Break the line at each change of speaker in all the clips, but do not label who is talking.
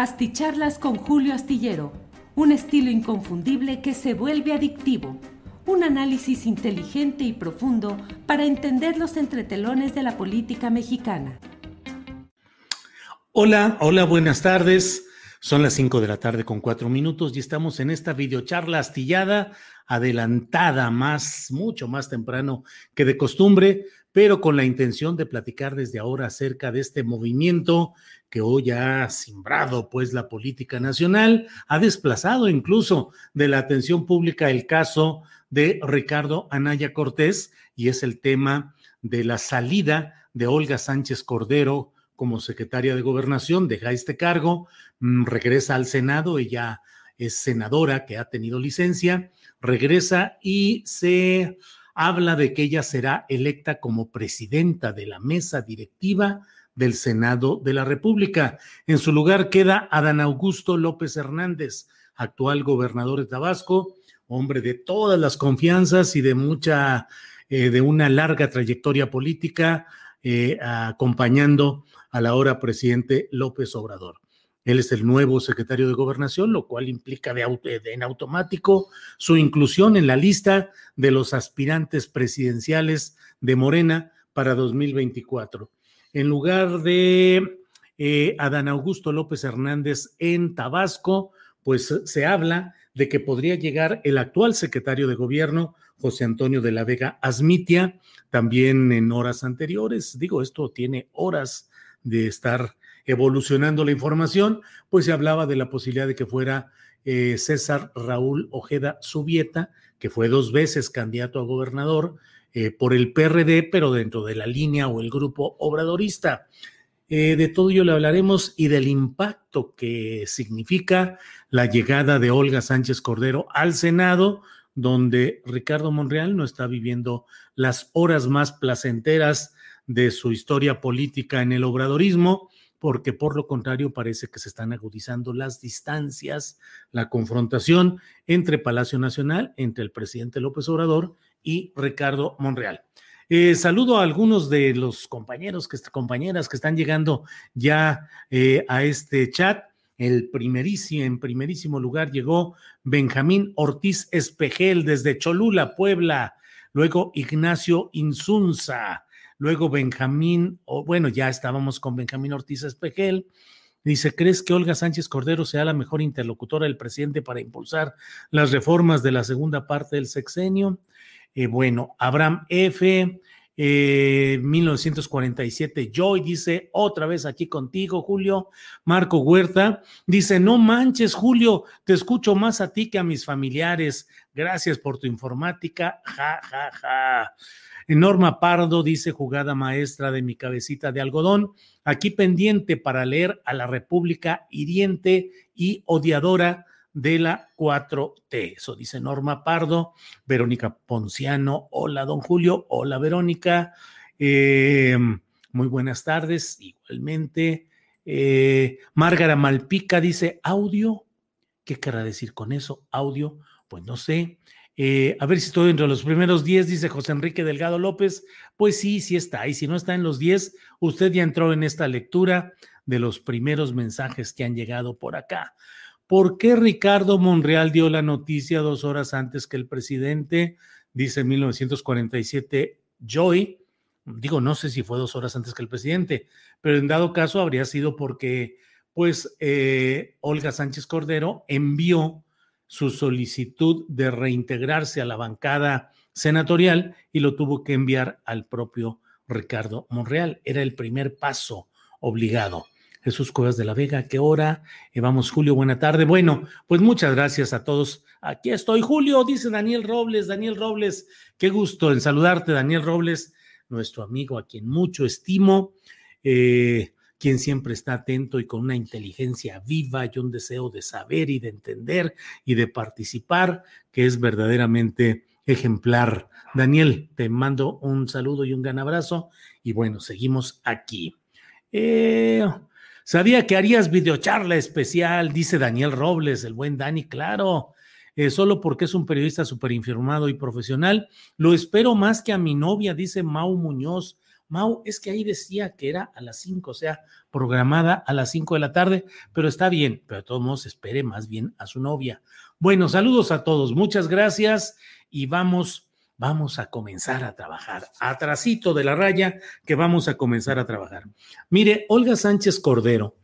Asticharlas con Julio Astillero, un estilo inconfundible que se vuelve adictivo. Un análisis inteligente y profundo para entender los entretelones de la política mexicana.
Hola, hola, buenas tardes. Son las 5 de la tarde con 4 minutos y estamos en esta videocharla astillada, adelantada más, mucho más temprano que de costumbre, pero con la intención de platicar desde ahora acerca de este movimiento que hoy ha simbrado pues la política nacional, ha desplazado incluso de la atención pública el caso de Ricardo Anaya Cortés y es el tema de la salida de Olga Sánchez Cordero como secretaria de gobernación, deja este cargo, mm, regresa al Senado, ella es senadora que ha tenido licencia, regresa y se habla de que ella será electa como presidenta de la mesa directiva del Senado de la República. En su lugar queda Adán Augusto López Hernández, actual gobernador de Tabasco, hombre de todas las confianzas y de mucha, eh, de una larga trayectoria política, eh, acompañando al ahora presidente López Obrador. Él es el nuevo secretario de gobernación, lo cual implica de, en automático su inclusión en la lista de los aspirantes presidenciales de Morena para 2024. En lugar de eh, Adán Augusto López Hernández en Tabasco, pues se habla de que podría llegar el actual secretario de gobierno, José Antonio de la Vega Asmitia, también en horas anteriores. Digo, esto tiene horas de estar evolucionando la información, pues se hablaba de la posibilidad de que fuera eh, César Raúl Ojeda Subieta, que fue dos veces candidato a gobernador eh, por el PRD, pero dentro de la línea o el grupo obradorista. Eh, de todo ello le hablaremos y del impacto que significa la llegada de Olga Sánchez Cordero al Senado, donde Ricardo Monreal no está viviendo las horas más placenteras de su historia política en el obradorismo porque por lo contrario parece que se están agudizando las distancias, la confrontación entre Palacio Nacional, entre el presidente López Obrador y Ricardo Monreal. Eh, saludo a algunos de los compañeros, que, compañeras que están llegando ya eh, a este chat. El primerísimo, en primerísimo lugar llegó Benjamín Ortiz Espejel desde Cholula, Puebla. Luego Ignacio Insunza, Luego Benjamín, bueno, ya estábamos con Benjamín Ortiz Espejel. Dice, ¿crees que Olga Sánchez Cordero sea la mejor interlocutora del presidente para impulsar las reformas de la segunda parte del sexenio? Eh, bueno, Abraham F., 1947, eh, Joy dice, otra vez aquí contigo, Julio. Marco Huerta dice, no manches, Julio, te escucho más a ti que a mis familiares. Gracias por tu informática. Ja, ja, ja. Norma Pardo dice jugada maestra de mi cabecita de algodón, aquí pendiente para leer a la República hiriente y odiadora de la 4T. Eso dice Norma Pardo, Verónica Ponciano, hola don Julio, hola Verónica, eh, muy buenas tardes, igualmente. Eh, Márgara Malpica dice audio, ¿qué querrá decir con eso? Audio, pues no sé. Eh, a ver si estoy entre los primeros 10, dice José Enrique Delgado López. Pues sí, sí está. Y si no está en los 10, usted ya entró en esta lectura de los primeros mensajes que han llegado por acá. ¿Por qué Ricardo Monreal dio la noticia dos horas antes que el presidente? Dice en 1947 Joy. Digo, no sé si fue dos horas antes que el presidente, pero en dado caso habría sido porque, pues, eh, Olga Sánchez Cordero envió su solicitud de reintegrarse a la bancada senatorial y lo tuvo que enviar al propio Ricardo Monreal. Era el primer paso obligado. Jesús Cuevas de la Vega, ¿qué hora? Eh, vamos, Julio, buena tarde. Bueno, pues muchas gracias a todos. Aquí estoy, Julio, dice Daniel Robles. Daniel Robles, qué gusto en saludarte, Daniel Robles, nuestro amigo a quien mucho estimo, eh, quien siempre está atento y con una inteligencia viva y un deseo de saber y de entender y de participar, que es verdaderamente ejemplar. Daniel, te mando un saludo y un gran abrazo y bueno, seguimos aquí. Eh, Sabía que harías videocharla especial, dice Daniel Robles, el buen Dani, claro. Eh, solo porque es un periodista súper informado y profesional. Lo espero más que a mi novia, dice Mau Muñoz. Mau, es que ahí decía que era a las 5, o sea, programada a las 5 de la tarde, pero está bien, pero de todos modos espere más bien a su novia. Bueno, saludos a todos, muchas gracias y vamos vamos a comenzar a trabajar. Atrasito de la raya que vamos a comenzar a trabajar. Mire, Olga Sánchez Cordero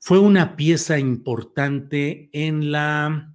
fue una pieza importante en la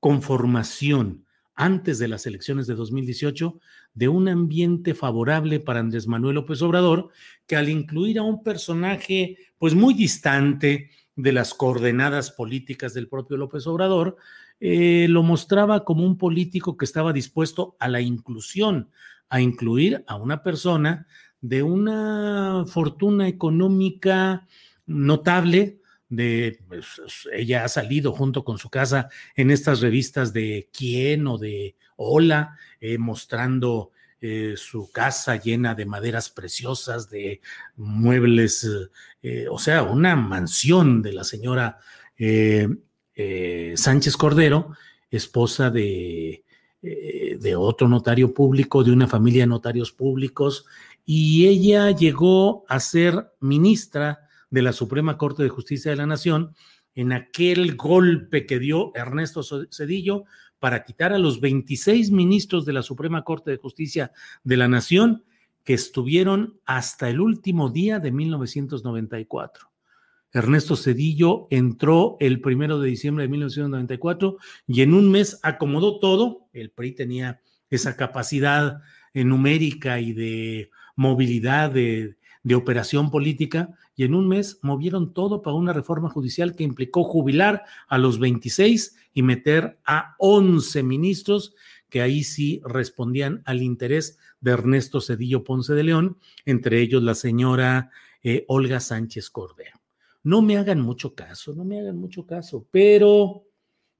conformación antes de las elecciones de 2018 de un ambiente favorable para Andrés Manuel López Obrador, que al incluir a un personaje pues muy distante de las coordenadas políticas del propio López Obrador, eh, lo mostraba como un político que estaba dispuesto a la inclusión, a incluir a una persona de una fortuna económica notable, de pues, ella ha salido junto con su casa en estas revistas de quién o de hola, eh, mostrando eh, su casa llena de maderas preciosas, de muebles, o sea, una mansión de la señora eh, Sánchez Cordero, esposa de, eh, de otro notario público, de una familia de notarios públicos, y ella llegó a ser ministra de la Suprema Corte de Justicia de la Nación en aquel golpe que dio Ernesto Cedillo para quitar a los 26 ministros de la Suprema Corte de Justicia de la Nación que estuvieron hasta el último día de 1994. Ernesto Cedillo entró el primero de diciembre de 1994 y en un mes acomodó todo. El PRI tenía esa capacidad numérica y de movilidad de, operación política y en un mes movieron todo para una reforma judicial que implicó jubilar a los 26 y meter a 11 ministros que ahí sí respondían al interés de Ernesto Cedillo Ponce de León, entre ellos la señora eh, Olga Sánchez Cordero. No me hagan mucho caso, no me hagan mucho caso, pero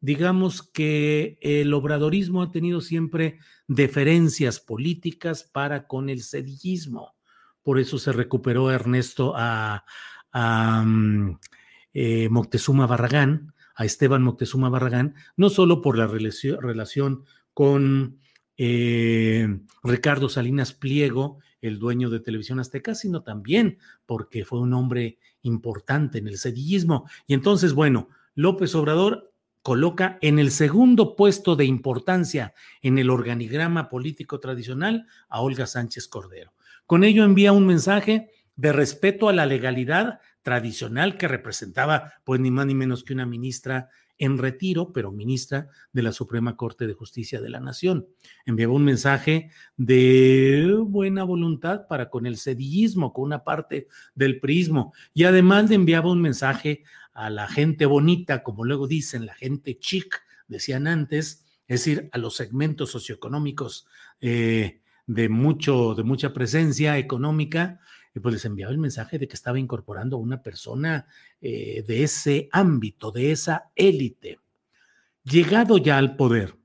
digamos que el obradorismo ha tenido siempre deferencias políticas para con el sedillismo. Por eso se recuperó Ernesto a, mm, eh, Moctezuma Barragán, a Esteban Moctezuma Barragán, no solo por la relación con eh, Ricardo Salinas Pliego, el dueño de Televisión Azteca, sino también porque fue un hombre importante en el sedillismo. Y entonces, bueno, López Obrador coloca en el segundo puesto de importancia en el organigrama político tradicional a Olga Sánchez Cordero. Con ello envía un mensaje de respeto a la legalidad tradicional que representaba, pues ni más ni menos que una ministra en retiro, pero ministra de la Suprema Corte de Justicia de la Nación. Enviaba un mensaje de buena voluntad para con el sedillismo, con una parte del prismo, y además le enviaba un mensaje a la gente bonita, como luego dicen, la gente chic, decían antes, es decir, a los segmentos socioeconómicos eh, de, mucho, de mucha presencia económica, y pues les enviaba el mensaje de que estaba incorporando a una persona eh, de ese ámbito, de esa élite. Llegado ya al poder,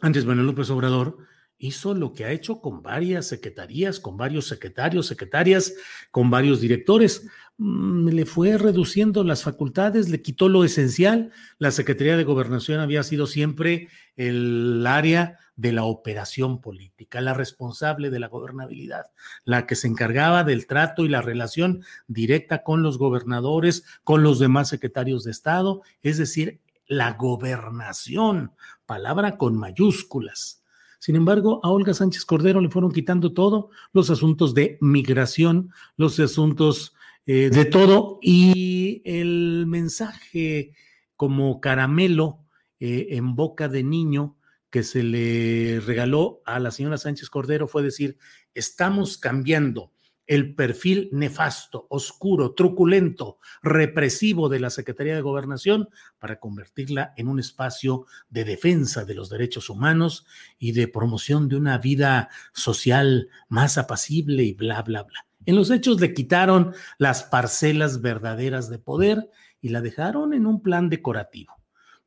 Andrés Manuel López Obrador hizo lo que ha hecho con varias secretarías, con varios secretarios, secretarias, con varios directores. Mm, le fue reduciendo las facultades, le quitó lo esencial. La Secretaría de Gobernación había sido siempre el área de la operación política, la responsable de la gobernabilidad, la que se encargaba del trato y la relación directa con los gobernadores, con los demás secretarios de Estado, es decir, la gobernación, palabra con mayúsculas. Sin embargo, a Olga Sánchez Cordero le fueron quitando todo, los asuntos de migración, los asuntos eh, de todo y el mensaje como caramelo eh, en boca de niño que se le regaló a la señora Sánchez Cordero fue decir, estamos cambiando el perfil nefasto, oscuro, truculento, represivo de la Secretaría de Gobernación para convertirla en un espacio de defensa de los derechos humanos y de promoción de una vida social más apacible y bla, bla, bla. En los hechos le quitaron las parcelas verdaderas de poder y la dejaron en un plan decorativo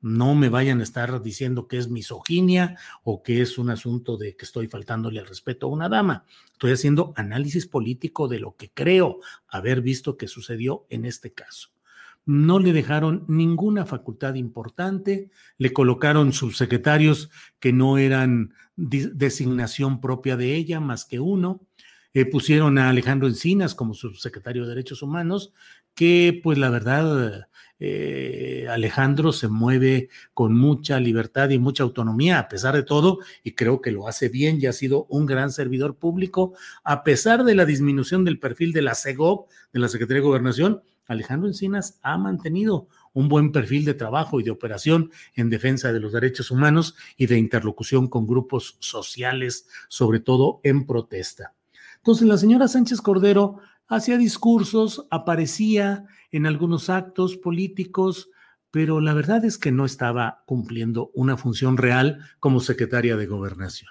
no me vayan a estar diciendo que es misoginia o que es un asunto de que estoy faltándole al respeto a una dama. Estoy haciendo análisis político de lo que creo haber visto que sucedió en este caso. No le dejaron ninguna facultad importante, le colocaron subsecretarios que no eran designación propia de ella, más que uno. Eh, pusieron a Alejandro Encinas como subsecretario de Derechos Humanos, que pues la verdad eh, Alejandro se mueve con mucha libertad y mucha autonomía a pesar de todo y creo que lo hace bien y ha sido un gran servidor público a pesar de la disminución del perfil de la CEGOP, de la Secretaría de Gobernación. Alejandro Encinas ha mantenido un buen perfil de trabajo y de operación en defensa de los derechos humanos y de interlocución con grupos sociales, sobre todo en protesta. Entonces, la señora Sánchez Cordero hacía discursos, aparecía en algunos actos políticos, pero la verdad es que no estaba cumpliendo una función real como secretaria de gobernación.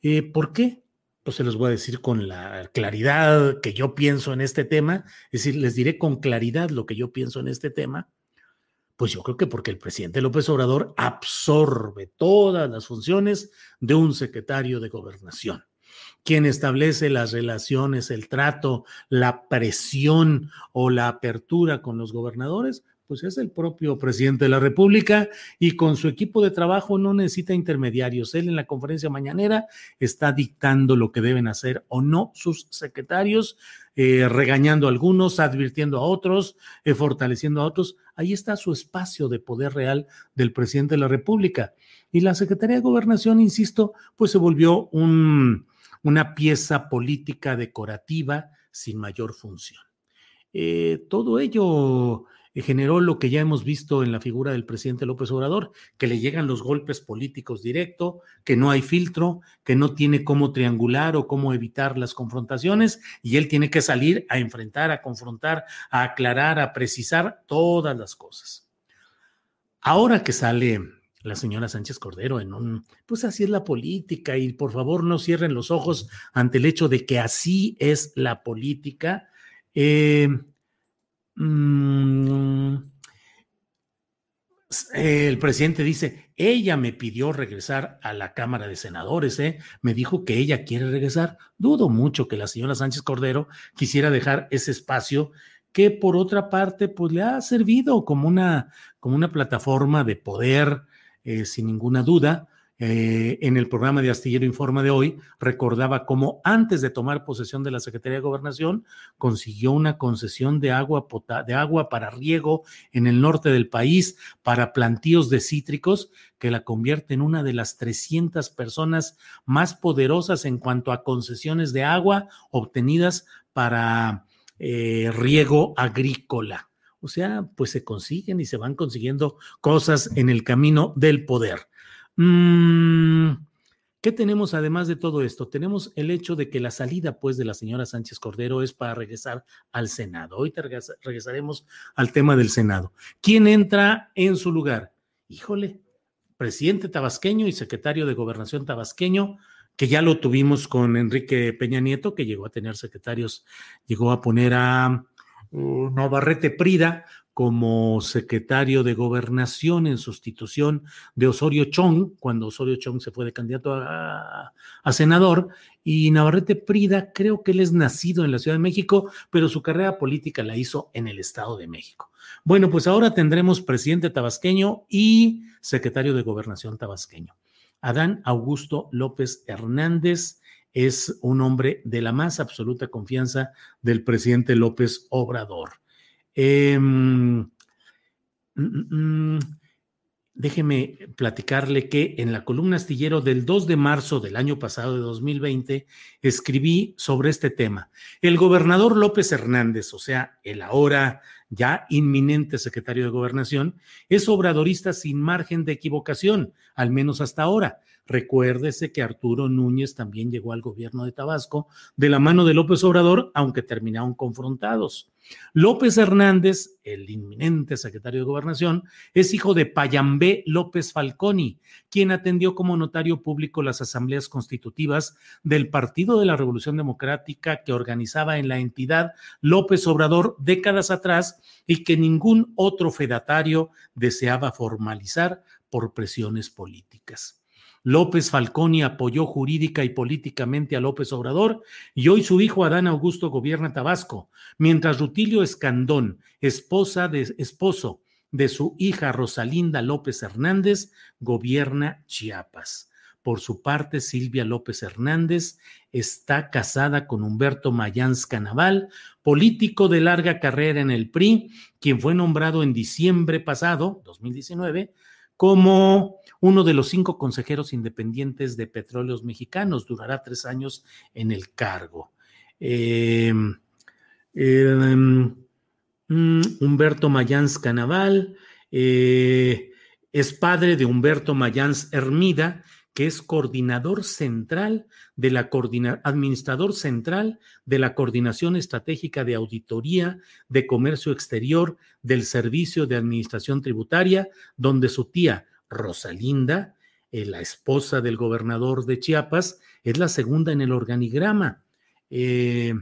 Eh, ¿Por qué? Pues se los voy a decir con la claridad que yo pienso en este tema, es decir, les diré con claridad lo que yo pienso en este tema. Pues yo creo que porque el presidente López Obrador absorbe todas las funciones de un secretario de gobernación quien establece las relaciones, el trato, la presión o la apertura con los gobernadores, pues es el propio presidente de la República y con su equipo de trabajo no necesita intermediarios. Él en la conferencia mañanera está dictando lo que deben hacer o no sus secretarios, eh, regañando a algunos, advirtiendo a otros, eh, fortaleciendo a otros. Ahí está su espacio de poder real del presidente de la República. Y la Secretaría de Gobernación, insisto, pues se volvió un una pieza política decorativa sin mayor función. Eh, todo ello eh, generó lo que ya hemos visto en la figura del presidente López Obrador, que le llegan los golpes políticos directo, que no hay filtro, que no tiene cómo triangular o cómo evitar las confrontaciones, y él tiene que salir a enfrentar, a confrontar, a aclarar, a precisar todas las cosas. Ahora que sale la señora Sánchez Cordero en un, pues así es la política y por favor no cierren los ojos ante el hecho de que así es la política. Eh, mm, el presidente dice, ella me pidió regresar a la Cámara de Senadores, ¿eh? me dijo que ella quiere regresar. Dudo mucho que la señora Sánchez Cordero quisiera dejar ese espacio que por otra parte pues le ha servido como una, como una plataforma de poder, eh, sin ninguna duda. Eh, en el programa de Astillero Informa de hoy, recordaba cómo antes de tomar posesión de la Secretaría de Gobernación, consiguió una concesión de agua, de agua para riego en el norte del país, para plantíos de cítricos, que la convierte en una de las 300 personas más poderosas en cuanto a concesiones de agua obtenidas para eh, riego agrícola. O sea, pues se consiguen y se van consiguiendo cosas en el camino del poder. Mm, ¿Qué tenemos además de todo esto? Tenemos el hecho de que la salida, pues, de la señora Sánchez Cordero es para regresar al Senado. Hoy regresaremos al tema del Senado. ¿Quién entra en su lugar? Híjole, presidente tabasqueño y secretario de gobernación tabasqueño, que ya lo tuvimos con Enrique Peña Nieto, que llegó a tener secretarios, llegó a poner a Navarrete Prida como secretario de gobernación en sustitución de Osorio Chong, cuando Osorio Chong se fue de candidato a, senador, y Navarrete Prida, creo que él es nacido en la Ciudad de México, pero su carrera política la hizo en el Estado de México. Bueno, pues ahora tendremos presidente tabasqueño y secretario de gobernación tabasqueño. Adán Augusto López Hernández es un hombre de la más absoluta confianza del presidente López Obrador. Em, mm, mm, mm, déjeme platicarle que en la columna astillero del 2 de marzo del año pasado de 2020 escribí sobre este tema. El gobernador López Hernández, o sea, el ahora ya inminente secretario de gobernación, es obradorista sin margen de equivocación, al menos hasta ahora. Recuérdese que Arturo Núñez también llegó al gobierno de Tabasco de la mano de López Obrador, aunque terminaron confrontados. López Hernández, el inminente secretario de Gobernación, es hijo de Payambé López Falconi, quien atendió como notario público las asambleas constitutivas del Partido de la Revolución Democrática que organizaba en la entidad López Obrador décadas atrás y que ningún otro fedatario deseaba formalizar por presiones políticas. López Falconi apoyó jurídica y políticamente a López Obrador y hoy su hijo Adán Augusto gobierna Tabasco, mientras Rutilio Escandón, esposa de, esposo de su hija Rosalinda López Hernández, gobierna Chiapas. Por su parte, Silvia López Hernández está casada con Humberto Mayans Canaval, político de larga carrera en el PRI, quien fue nombrado en diciembre pasado, 2019, como uno de los cinco consejeros independientes de petróleos mexicanos. Durará tres años en el cargo. Em, em, mm, Humberto Mayans Canaval eh, es padre de Humberto Mayans Hermida, que es coordinador central de la administrador central de la Coordinación Estratégica de Auditoría de Comercio Exterior del Servicio de Administración Tributaria, donde su tía Rosalinda, eh, la esposa del gobernador de Chiapas, es la segunda en el organigrama. Eh,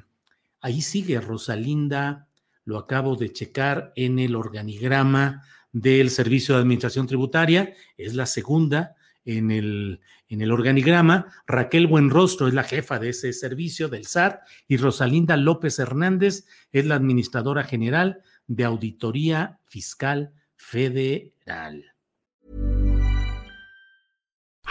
ahí sigue Rosalinda, lo acabo de checar en el organigrama del Servicio de Administración Tributaria, es la segunda en el, en el organigrama. Raquel Buenrostro es la jefa de ese servicio del SAT y Rosalinda López Hernández es la administradora general de Auditoría Fiscal Federal.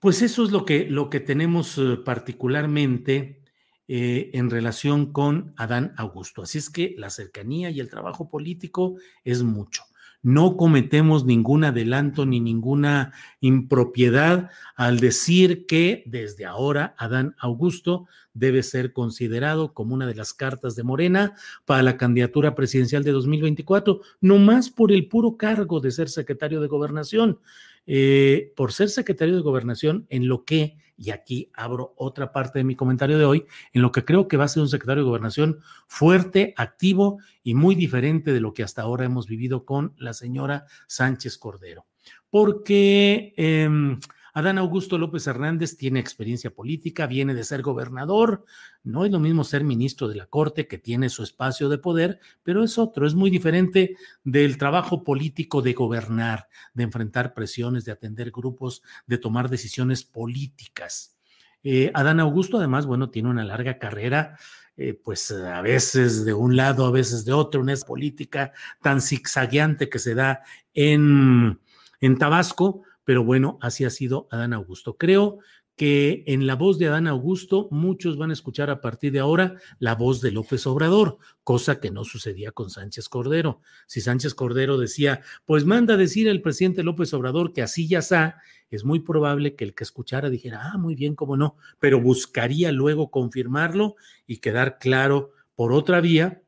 pues eso es lo que, lo que tenemos eh, particularmente eh, en relación con Adán Augusto. Así es que la cercanía y el trabajo político es mucho. No cometemos ningún adelanto ni ninguna impropiedad al decir que desde ahora Adán Augusto debe ser considerado como una de las cartas de Morena para la candidatura presidencial de 2024, no más por el puro cargo de ser secretario de gobernación. Eh, por ser secretario de gobernación en lo que, y aquí abro otra parte de mi comentario de hoy, en lo que creo que va a ser un secretario de gobernación fuerte, activo y muy diferente de lo que hasta ahora hemos vivido con la señora Sánchez Cordero. Porque... Eh, Adán Augusto López Hernández tiene experiencia política, viene de ser gobernador. No es lo mismo ser ministro de la Corte, que tiene su espacio de poder, pero es otro, es muy diferente del trabajo político de gobernar, de enfrentar presiones, de atender grupos, de tomar decisiones políticas. Eh, Adán Augusto, además, bueno, tiene una larga carrera eh, pues a veces de un lado, a veces de otro, una política tan zigzagueante que se da en, en Tabasco, pero bueno, así ha sido Adán Augusto. Creo que en la voz de Adán Augusto muchos van a escuchar a partir de ahora la voz de López Obrador, cosa que no sucedía con Sánchez Cordero. Si Sánchez Cordero decía, pues manda decir el presidente López Obrador que así ya está, es muy probable que el que escuchara dijera, ah, muy bien, cómo no, pero buscaría luego confirmarlo y quedar claro por otra vía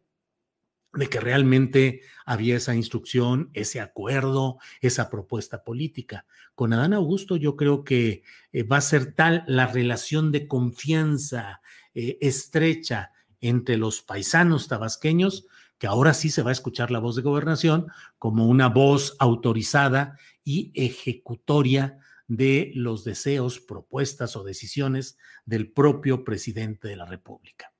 de que realmente había esa instrucción, ese acuerdo, esa propuesta política. Con Adán Augusto yo creo que eh, va a ser tal la relación de confianza eh, estrecha entre los paisanos tabasqueños que ahora sí se va a escuchar la voz de gobernación como una voz autorizada y ejecutoria de los deseos, propuestas o decisiones del propio presidente de la República.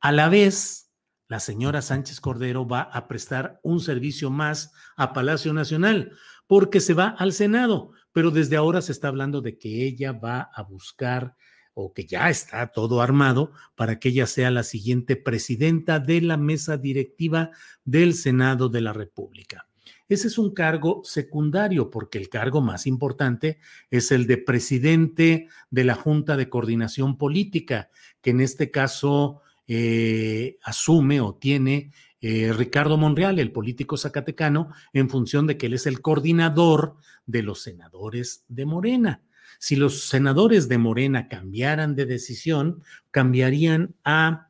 A la vez, la señora Sánchez Cordero va a prestar un servicio más a Palacio Nacional porque se va al Senado, pero desde ahora se está hablando de que ella va a buscar o que ya está todo armado para que ella sea la siguiente presidenta de la mesa directiva del Senado de la República. Ese es un cargo secundario porque el cargo más importante es el de presidente de la Junta de Coordinación Política, que en este caso eh, asume o tiene eh, Ricardo Monreal, el político zacatecano, en función de que él es el coordinador de los senadores de Morena. Si los senadores de Morena cambiaran de decisión, cambiarían a,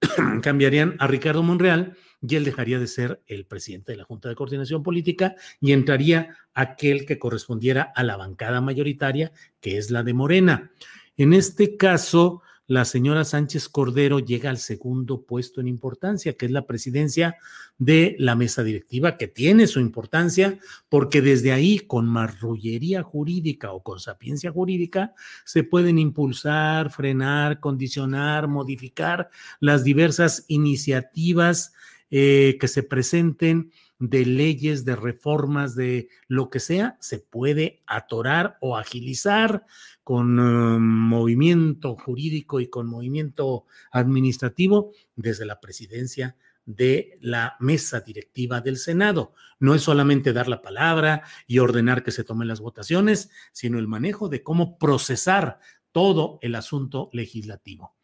cambiarían a Ricardo Monreal y él dejaría de ser el presidente de la Junta de Coordinación Política y entraría aquel que correspondiera a la bancada mayoritaria, que es la de Morena. En este caso, la señora Sánchez Cordero llega al segundo puesto en importancia, que es la presidencia de la mesa directiva, que tiene su importancia porque desde ahí, con marrullería jurídica o con sapiencia jurídica, se pueden impulsar, frenar, condicionar, modificar las diversas iniciativas eh, que se presenten de leyes, de reformas, de lo que sea, se puede atorar o agilizar con eh, movimiento jurídico y con movimiento administrativo desde la presidencia de la mesa directiva del Senado. No es solamente dar la palabra y ordenar que se tomen las votaciones, sino el manejo de cómo procesar todo el asunto legislativo.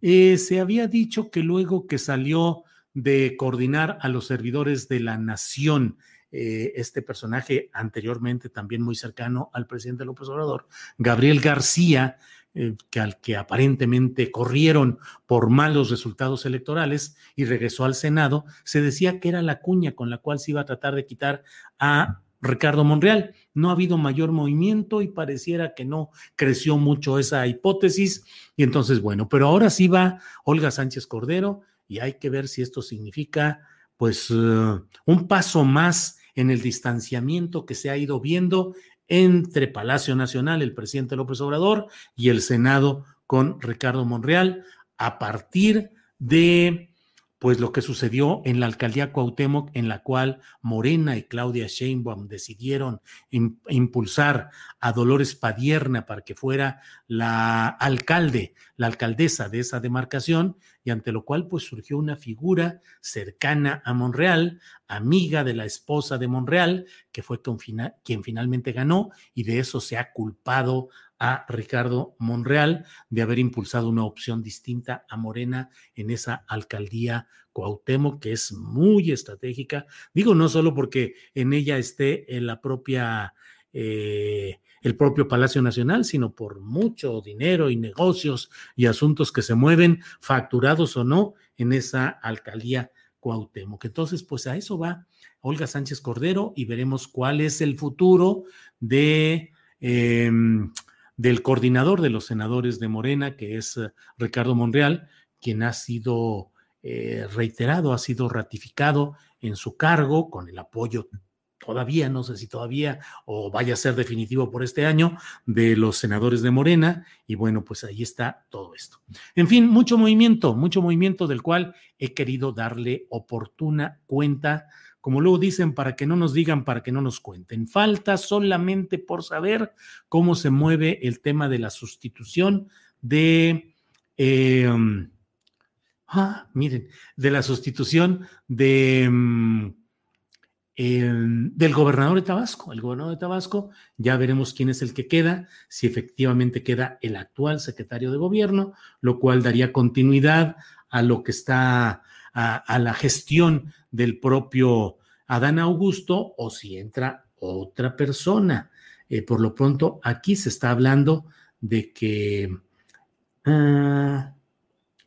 Eh, se había dicho que luego que salió de coordinar a los servidores de la nación. Eh, este personaje anteriormente también muy cercano al presidente López Obrador, Gabriel García, eh, que al que aparentemente corrieron por malos resultados electorales y regresó al Senado, se decía que era la cuña con la cual se iba a tratar de quitar a Ricardo Monreal. No ha habido mayor movimiento y pareciera que no creció mucho esa hipótesis. Y entonces, bueno, pero ahora sí va Olga Sánchez Cordero y hay que ver si esto significa pues eh, un paso más en el distanciamiento que se ha ido viendo entre Palacio Nacional, el presidente López Obrador, y el Senado con Ricardo Monreal, a partir de pues lo que sucedió en la alcaldía Cuauhtémoc, en la cual Morena y Claudia Sheinbaum decidieron impulsar a Dolores Padierna para que fuera la alcalde, la alcaldesa de esa demarcación, y ante lo cual pues surgió una figura cercana a Monreal, amiga de la esposa de Monreal, que fue quien finalmente ganó, y de eso se ha culpado a Ricardo Monreal de haber impulsado una opción distinta a Morena en esa alcaldía Cuauhtémoc, que es muy estratégica. Digo, no solo porque en ella esté en la propia, eh, el propio Palacio Nacional, sino por mucho dinero y negocios y asuntos que se mueven, facturados o no, en esa alcaldía Cuauhtémoc. Entonces, pues a eso va Olga Sánchez Cordero y veremos cuál es el futuro de... Em, del coordinador de los senadores de Morena, que es eh, Ricardo Monreal, quien ha sido eh, reiterado, ha sido ratificado en su cargo con el apoyo todavía, no sé si todavía o vaya a ser definitivo por este año, de los senadores de Morena. Y bueno, pues ahí está todo esto. En fin, mucho movimiento, mucho movimiento del cual he querido darle oportuna cuenta, como luego dicen, para que no nos digan, para que no nos cuenten. Falta solamente por saber cómo se mueve el tema de la sustitución de... Eh, ah, miren, de la sustitución de... Mm, del gobernador de Tabasco. El gobernador de Tabasco, ya veremos quién es el que queda, si efectivamente queda el actual secretario de gobierno, lo cual daría continuidad a lo que está, a, la gestión del propio Adán Augusto, o si entra otra persona. Eh, por lo pronto, aquí se está hablando de que... Ah,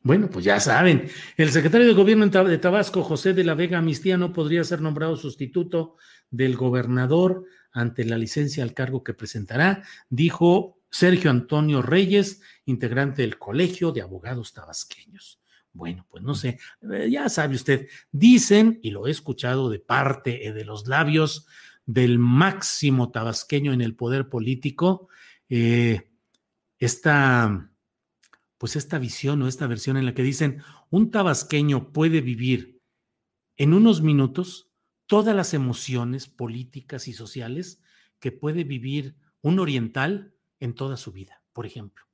bueno, pues ya saben, el secretario de gobierno de Tabasco, José de la Vega Mistía, no podría ser nombrado sustituto del gobernador ante la licencia al cargo que presentará, dijo Sergio Antonio Reyes, integrante del Colegio de Abogados Tabasqueños. Bueno, pues no sé, eh, ya sabe usted, dicen, y lo he escuchado de parte eh, de los labios del máximo tabasqueño en el poder político, eh, esta pues esta visión o esta versión en la que dicen un tabasqueño puede vivir en unos minutos todas las emociones políticas y sociales que puede vivir un oriental en toda su vida, por ejemplo.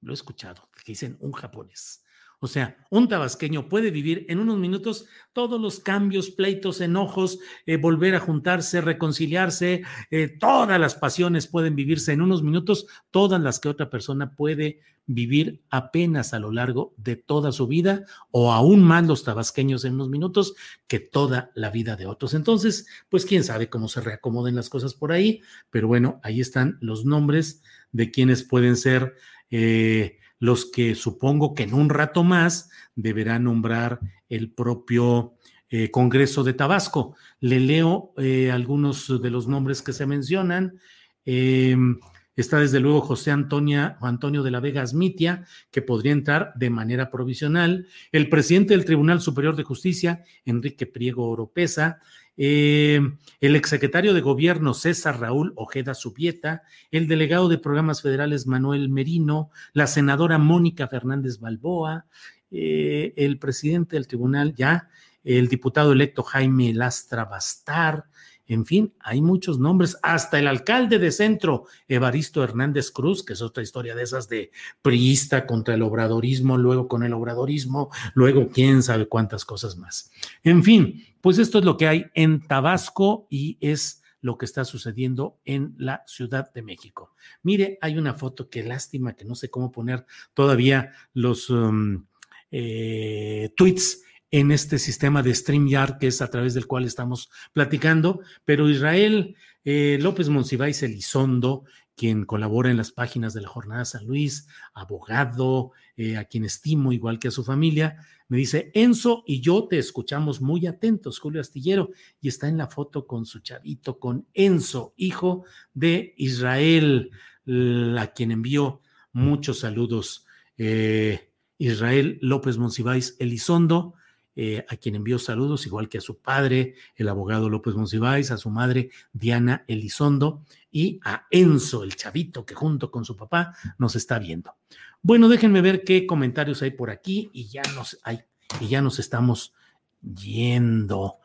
Lo he escuchado, que dicen un japonés. O sea, un tabasqueño puede vivir en unos minutos todos los cambios, pleitos, enojos, eh, volver a juntarse, reconciliarse, eh, todas las pasiones pueden vivirse en unos minutos, todas las que otra persona puede vivir apenas a lo largo de toda su vida, o aún más los tabasqueños en unos minutos que toda la vida de otros. Entonces, pues quién sabe cómo se reacomoden las cosas por ahí, pero bueno, ahí están los nombres de quienes pueden ser. Eh, los que supongo que en un rato más deberá nombrar el propio eh, Congreso de Tabasco. Le leo eh, algunos de los nombres que se mencionan. Em, está desde luego José Antonia, Antonio de la Vega Asmitia, que podría entrar de manera provisional. El presidente del Tribunal Superior de Justicia, Enrique Priego Oropesa. Eh, el exsecretario de Gobierno César Raúl Ojeda Subieta, el delegado de programas federales Manuel Merino, la senadora Mónica Fernández Balboa, eh, el presidente del tribunal ya, el diputado electo Jaime Lastra Bastar, en fin, hay muchos nombres, hasta el alcalde de centro, Evaristo Hernández Cruz, que es otra historia de esas de priista contra el obradorismo, luego con el obradorismo, luego quién sabe cuántas cosas más. En fin, pues esto es lo que hay en Tabasco y es lo que está sucediendo en la Ciudad de México. Mire, hay una foto, qué lástima que no sé cómo poner todavía los um, eh, tweets en este sistema de StreamYard, que es a través del cual estamos platicando, pero Israel eh, López Monsiváis Elizondo, quien colabora en las páginas de la Jornada San Luis, abogado, eh, a quien estimo igual que a su familia, me dice, Enzo y yo te escuchamos muy atentos, Julio Astillero, y está en la foto con su chavito, con Enzo, hijo de Israel, a quien envió muchos saludos. Eh, Israel López Monsiváis Elizondo, eh, a quien envió saludos, igual que a su padre, el abogado López Monsiváis, a su madre Diana Elizondo y a Enzo, el chavito que junto con su papá nos está viendo. Bueno, déjenme ver qué comentarios hay por aquí y ya nos, hay, y ya nos estamos yendo.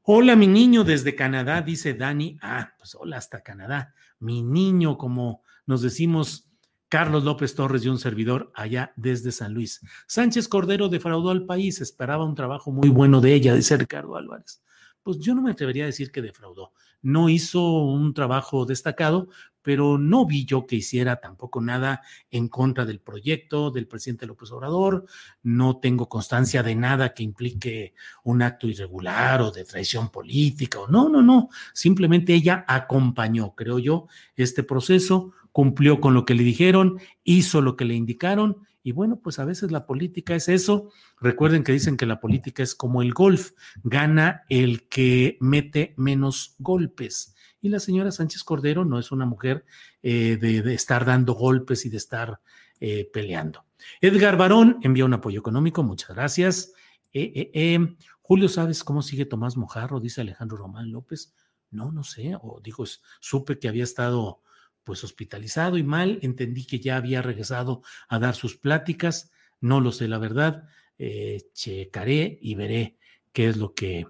Hola, mi niño desde Canadá, dice Dani. Ah, pues hola hasta Canadá. Mi niño, como nos decimos Carlos López Torres y un servidor allá desde San Luis. Sánchez Cordero defraudó al país, esperaba un trabajo muy bueno de ella, dice Ricardo Álvarez. Pues yo no me atrevería a decir que defraudó. No hizo un trabajo destacado, pero no vi yo que hiciera tampoco nada en contra del proyecto del presidente López Obrador. No tengo constancia de nada que implique un acto irregular o de traición política. O no, no, no. Simplemente ella acompañó, creo yo, este proceso cumplió con lo que le dijeron, hizo lo que le indicaron y bueno, pues a veces la política es eso. Recuerden que dicen que la política es como el golf, gana el que mete menos golpes. Y la señora Sánchez Cordero no es una mujer eh, de, estar dando golpes y de estar eh, peleando. Edgar Barón envía un apoyo económico, muchas gracias. Eh, Julio, ¿sabes cómo sigue Tomás Mojarro? Dice Alejandro Román López. No, no sé, o dijo, supe que había estado pues hospitalizado y mal, entendí que ya había regresado a dar sus pláticas, no lo sé, la verdad, eh, checaré y veré qué es lo que,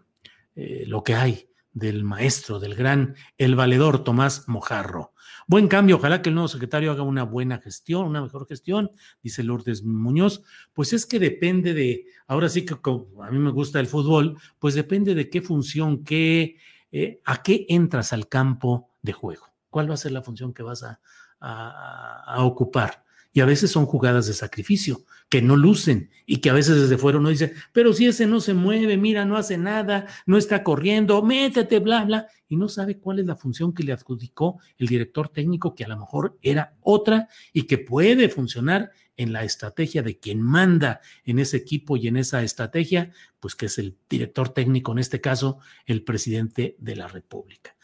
eh, lo que hay del maestro, del gran, el valedor Tomás Mojarro. Buen cambio, ojalá que el nuevo secretario haga una buena gestión, una mejor gestión, dice Lourdes Muñoz. Pues es que depende de, ahora sí que a mí me gusta el fútbol, pues depende de qué función, qué, eh, a qué entras al campo de juego, cuál va a ser la función que vas a, ocupar y a veces son jugadas de sacrificio que no lucen y que a veces desde fuera uno dice, pero si ese no se mueve, mira, no hace nada, no está corriendo, métete, bla, bla, y no sabe cuál es la función que le adjudicó el director técnico, que a lo mejor era otra y que puede funcionar en la estrategia de quien manda en ese equipo y en esa estrategia, pues que es el director técnico, en este caso, el presidente de la República.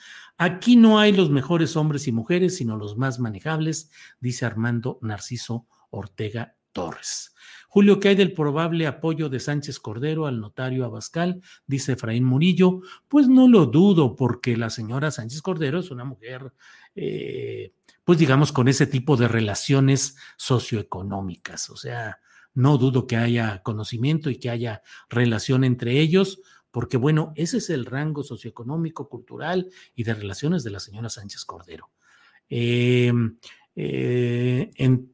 Aquí no hay los mejores hombres y mujeres, sino los más manejables, dice Armando Narciso Ortega Torres. Julio, ¿qué hay del probable apoyo de Sánchez Cordero al notario Abascal? Dice Efraín Murillo. Pues no lo dudo, porque la señora Sánchez Cordero es una mujer, eh, pues digamos, con ese tipo de relaciones socioeconómicas. O sea, no dudo que haya conocimiento y que haya relación entre ellos porque bueno, ese es el rango socioeconómico, cultural y de relaciones de la señora Sánchez Cordero. Em, eh, en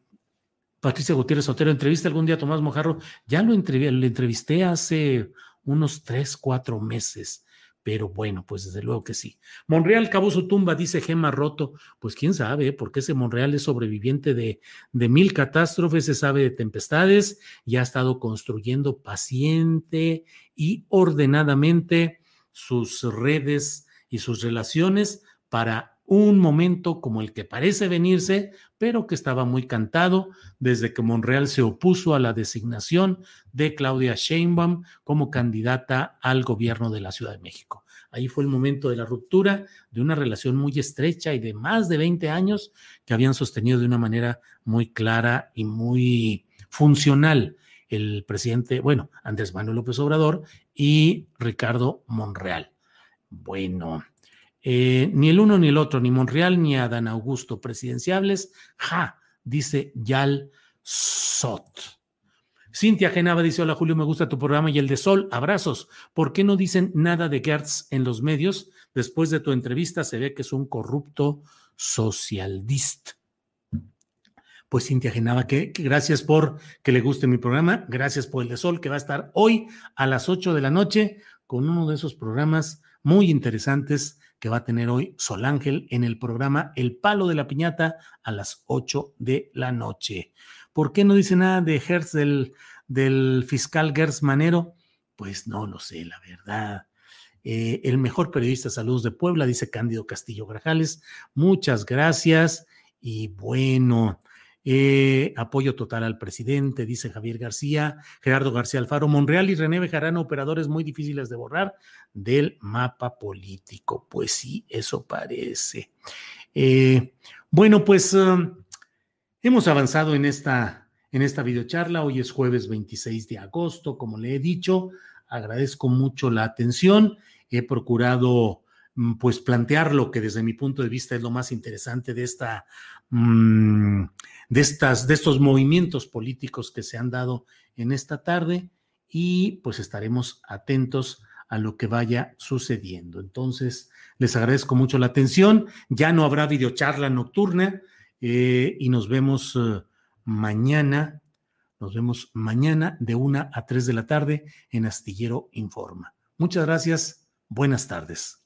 Patricia Gutiérrez Otero, entrevista algún día a Tomás Mojarro, ya lo, lo entrevisté hace unos tres, cuatro meses pero bueno, pues desde luego que sí. Monreal cavó su tumba, dice Gema Roto. Pues quién sabe, porque ese Monreal es sobreviviente de, de mil catástrofes, se sabe de tempestades y ha estado construyendo paciente y ordenadamente sus redes y sus relaciones para un momento como el que parece venirse, pero que estaba muy cantado desde que Monreal se opuso a la designación de Claudia Sheinbaum como candidata al gobierno de la Ciudad de México. Ahí fue el momento de la ruptura de una relación muy estrecha y de más de 20 años que habían sostenido de una manera muy clara y muy funcional el presidente, bueno, Andrés Manuel López Obrador y Ricardo Monreal. Bueno, eh, ni el uno ni el otro, ni Monreal ni Adán Augusto presidenciables, ja, dice Yal Sot. Cintia Genava dice: Hola Julio, me gusta tu programa y el de Sol, abrazos. ¿Por qué no dicen nada de Gertz en los medios? Después de tu entrevista se ve que es un corrupto socialdista. Pues Cintia Genava, que, gracias por que le guste mi programa, gracias por el de Sol, que va a estar hoy a las 8 de la noche con uno de esos programas muy interesantes que va a tener hoy Sol Ángel en el programa El Palo de la Piñata a las 8 de la noche. ¿Por qué no dice nada de Hertz del, fiscal Gers Manero? Pues no lo sé, la verdad. Eh, el mejor periodista de salud de Puebla, dice Cándido Castillo Grajales. Muchas gracias. Y bueno, eh, apoyo total al presidente, dice Javier García, Gerardo García Alfaro, Monreal y René Bejarano, operadores muy difíciles de borrar del mapa político. Pues sí, eso parece. Eh, bueno, pues um, Hemos avanzado en esta, en esta videocharla. Hoy es jueves 26 de agosto, como le he dicho. Agradezco mucho la atención. He procurado pues plantear lo que desde mi punto de vista es lo más interesante de esta mm, de estas de estos movimientos políticos que se han dado en esta tarde y pues estaremos atentos a lo que vaya sucediendo. Entonces, les agradezco mucho la atención. Ya no habrá videocharla nocturna. Eh, y nos vemos eh, mañana, nos vemos mañana de una a tres de la tarde en Astillero Informa. Muchas gracias, buenas tardes,